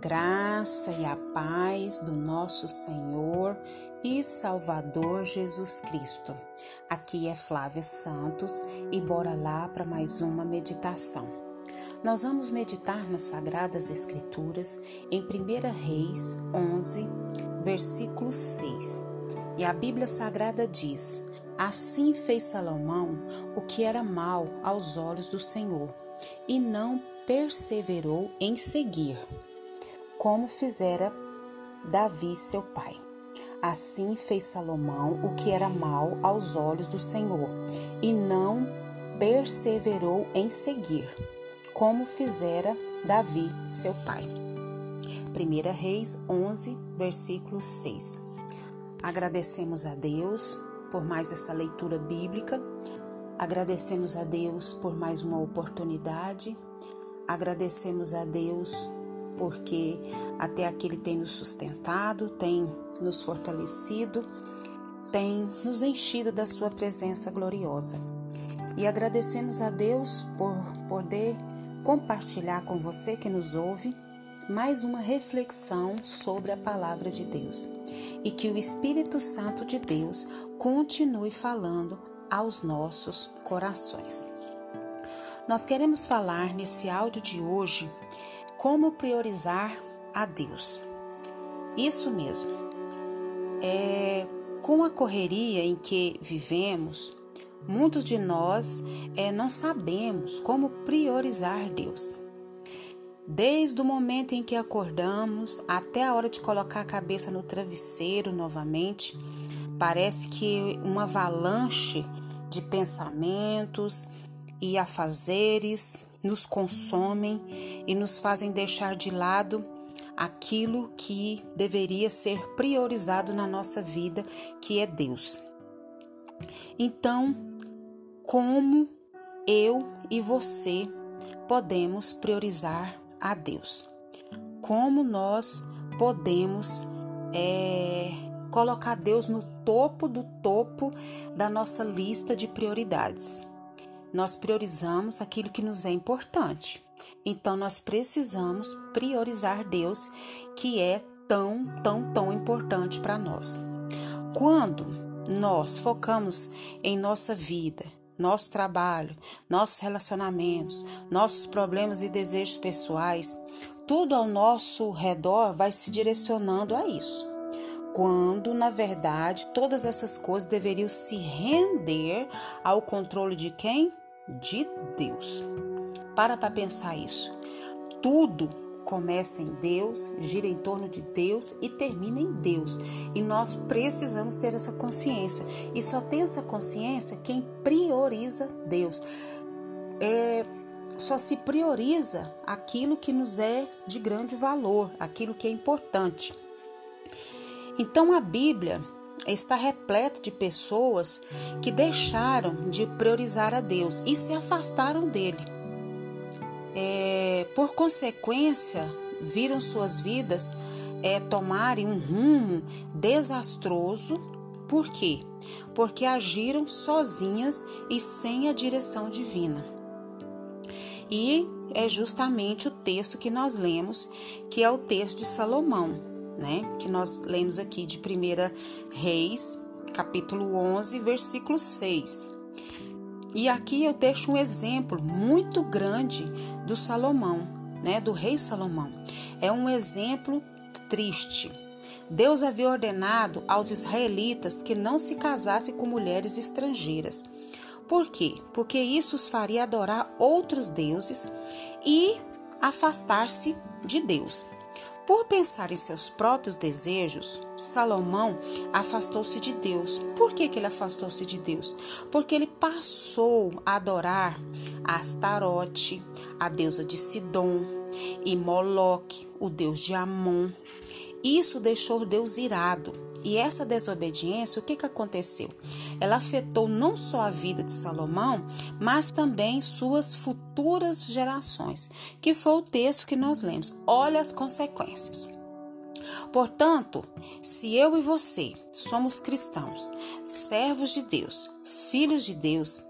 graça e a paz do nosso Senhor e Salvador Jesus Cristo. Aqui é Flávia Santos e bora lá para mais uma meditação. Nós vamos meditar nas Sagradas Escrituras em 1 Reis 11, versículo 6. E a Bíblia Sagrada diz: Assim fez Salomão o que era mal aos olhos do Senhor, e não perseverou em seguir como fizera Davi, seu pai. Assim fez Salomão o que era mal aos olhos do Senhor, e não perseverou em seguir, como fizera Davi, seu pai. 1 Reis 11, versículo 6. Agradecemos a Deus por mais essa leitura bíblica, agradecemos a Deus por mais uma oportunidade, agradecemos a Deus porque até aqui Ele tem nos sustentado, tem nos fortalecido, tem nos enchido da Sua presença gloriosa. E agradecemos a Deus por poder compartilhar com você que nos ouve mais uma reflexão sobre a palavra de Deus e que o Espírito Santo de Deus continue falando aos nossos corações. Nós queremos falar nesse áudio de hoje como priorizar a Deus. Isso mesmo. É, com a correria em que vivemos, muitos de nós é, não sabemos como priorizar Deus. Desde o momento em que acordamos até a hora de colocar a cabeça no travesseiro novamente, parece que uma avalanche de pensamentos e afazeres nos consomem e nos fazem deixar de lado aquilo que deveria ser priorizado na nossa vida, que é Deus. Então, como eu e você podemos priorizar a Deus? Como nós podemos é, colocar Deus no topo do topo da nossa lista de prioridades? Nós priorizamos aquilo que nos é importante. Então nós precisamos priorizar Deus, que é tão, tão, tão importante para nós. Quando nós focamos em nossa vida, nosso trabalho, nossos relacionamentos, nossos problemas e desejos pessoais, tudo ao nosso redor vai se direcionando a isso. Quando, na verdade, todas essas coisas deveriam se render ao controle de quem? de Deus. Para para pensar isso. Tudo começa em Deus, gira em torno de Deus e termina em Deus. E nós precisamos ter essa consciência. E só tem essa consciência quem prioriza Deus. É, só se prioriza aquilo que nos é de grande valor, aquilo que é importante. Então a Bíblia está repleta de pessoas que deixaram de priorizar a Deus e se afastaram dele. É, por consequência, viram suas vidas é, tomarem um rumo desastroso. Por quê? Porque agiram sozinhas e sem a direção divina. E é justamente o texto que nós lemos, que é o texto de Salomão né? Que nós lemos aqui de 1 Reis, capítulo 11, versículo 6. E aqui eu deixo um exemplo muito grande do Salomão, né? Do rei Salomão. É um exemplo triste. Deus havia ordenado aos israelitas que não se casassem com mulheres estrangeiras. Por quê? Porque isso os faria adorar outros deuses e afastar-se de Deus. Por pensar em seus próprios desejos, Salomão afastou-se de Deus. Por que, que ele afastou-se de Deus? Porque ele passou a adorar Astarote, a deusa de Sidom, e Moloque, o deus de Amon. Isso deixou Deus irado. E essa desobediência, o que, que aconteceu? Ela afetou não só a vida de Salomão, mas também suas futuras gerações, que foi o texto que nós lemos. Olha as consequências. Portanto, se eu e você somos cristãos, servos de Deus, filhos de Deus,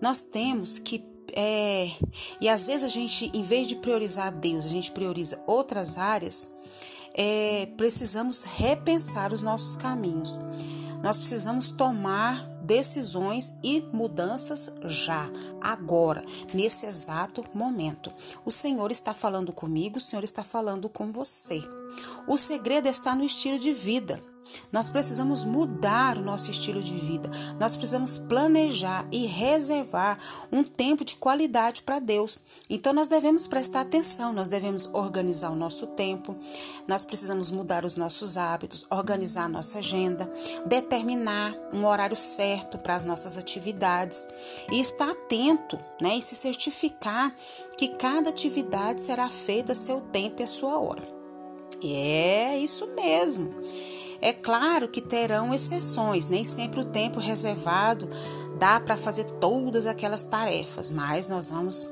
nós temos que é, e às vezes a gente, em vez de priorizar Deus, a gente prioriza outras áreas. é, precisamos repensar os nossos caminhos. Nós precisamos tomar decisões e mudanças já, agora, nesse exato momento. O Senhor está falando comigo, o Senhor está falando com você. O segredo está no estilo de vida. Nós precisamos mudar o nosso estilo de vida. Nós precisamos planejar e reservar um tempo de qualidade para Deus. Então nós devemos prestar atenção, nós devemos organizar o nosso tempo. Nós precisamos mudar os nossos hábitos, organizar a nossa agenda, determinar um horário certo para as nossas atividades e estar atento, né, e se certificar que cada atividade será feita a seu tempo e a sua hora. É isso mesmo. É claro que terão exceções, nem sempre o tempo reservado dá para fazer todas aquelas tarefas, mas nós vamos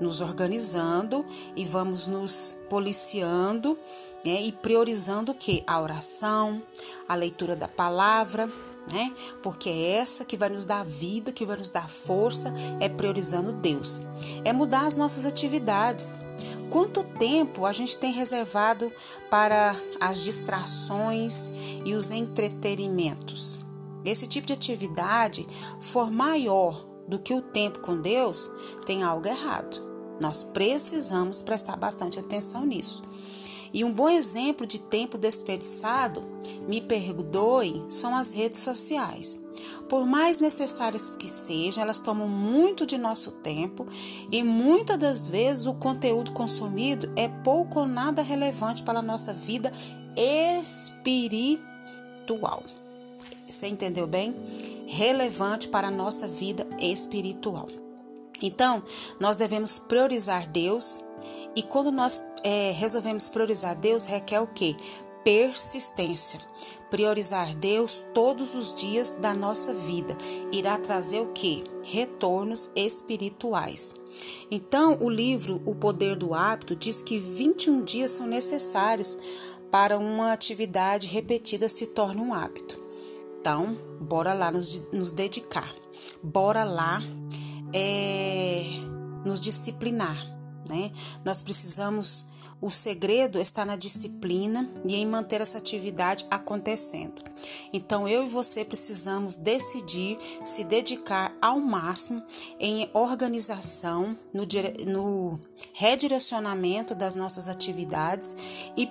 nos organizando e vamos nos policiando né, e priorizando o que? A oração, a leitura da palavra, né? Porque é essa que vai nos dar vida, que vai nos dar força, é priorizando Deus. É mudar as nossas atividades. Quanto tempo a gente tem reservado para as distrações e os entretenimentos? Esse tipo de atividade for maior do que o tempo com Deus, tem algo errado. Nós precisamos prestar bastante atenção nisso. E um bom exemplo de tempo desperdiçado, me perdoe, são as redes sociais. Por mais necessárias que sejam, elas tomam muito de nosso tempo e muitas das vezes o conteúdo consumido é pouco ou nada relevante para a nossa vida espiritual. Você entendeu bem? Relevante para a nossa vida espiritual. Então, nós devemos priorizar Deus e quando nós é, resolvemos priorizar Deus, requer o quê? Persistência. Priorizar Deus todos os dias da nossa vida irá trazer o que? Retornos espirituais. Então, o livro O Poder do Hábito diz que 21 dias são necessários para uma atividade repetida se torne um hábito. Então, bora lá nos, nos dedicar. Bora lá é, nos disciplinar né? Nós precisamos, o segredo está na disciplina e em manter essa atividade acontecendo. Então eu e você precisamos decidir se dedicar ao máximo em organização, no, no redirecionamento das nossas atividades e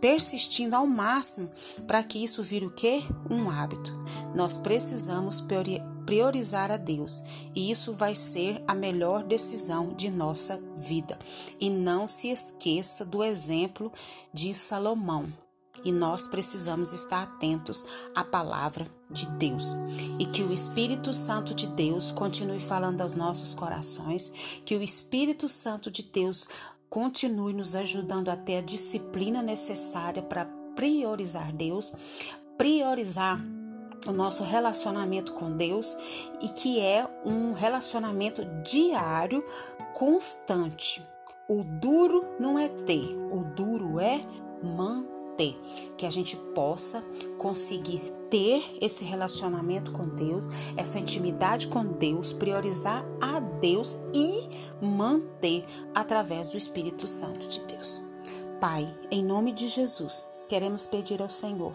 persistindo ao máximo para que isso vire o quê? Um hábito. Nós precisamos priorizar a Deus, e isso vai ser a melhor decisão de nossa vida. E não se esqueça do exemplo de Salomão. E nós precisamos estar atentos à palavra de Deus. E que o Espírito Santo de Deus continue falando aos nossos corações, que o Espírito Santo de Deus continue nos ajudando a ter a disciplina necessária para priorizar Deus, priorizar o nosso relacionamento com Deus e que é um relacionamento diário, constante. O duro não é ter, o duro é manter. Que a gente possa conseguir ter esse relacionamento com Deus, essa intimidade com Deus, priorizar a Deus e manter através do Espírito Santo de Deus. Pai, em nome de Jesus, queremos pedir ao Senhor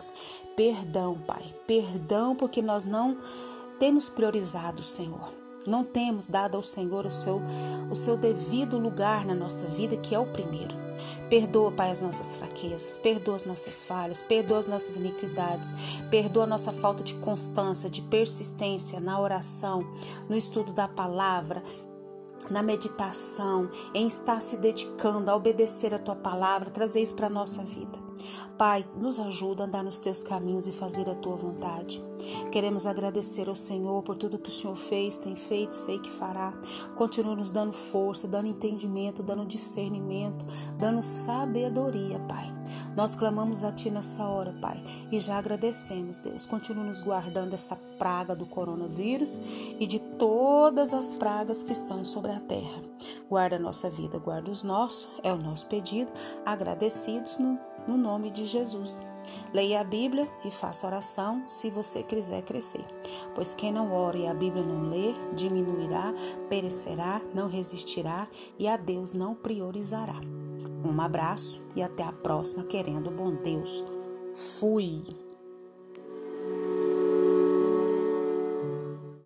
perdão, Pai. Perdão porque nós não temos priorizado o Senhor. Não temos dado ao Senhor o seu, o seu devido lugar na nossa vida, que é o primeiro. Perdoa, Pai, as nossas fraquezas, perdoa as nossas falhas, perdoa as nossas iniquidades, perdoa a nossa falta de constância, de persistência na oração, no estudo da palavra, na meditação, em estar se dedicando a obedecer a tua palavra, trazer isso para a nossa vida. Pai, nos ajuda a andar nos teus caminhos e fazer a tua vontade. Queremos agradecer ao Senhor por tudo que o Senhor fez, tem feito, sei que fará. Continua nos dando força, dando entendimento, dando discernimento, dando sabedoria, Pai. Nós clamamos a Ti nessa hora, Pai, e já agradecemos, Deus. Continua nos guardando essa praga do coronavírus e de todas as pragas que estão sobre a terra. Guarda a nossa vida, guarda os nossos, é o nosso pedido, agradecidos no no nome de Jesus. Leia a Bíblia e faça oração se você quiser crescer. Pois quem não ora e a Bíblia não lê, diminuirá, perecerá, não resistirá e a Deus não priorizará. Um abraço e até a próxima, querendo bom Deus. Fui!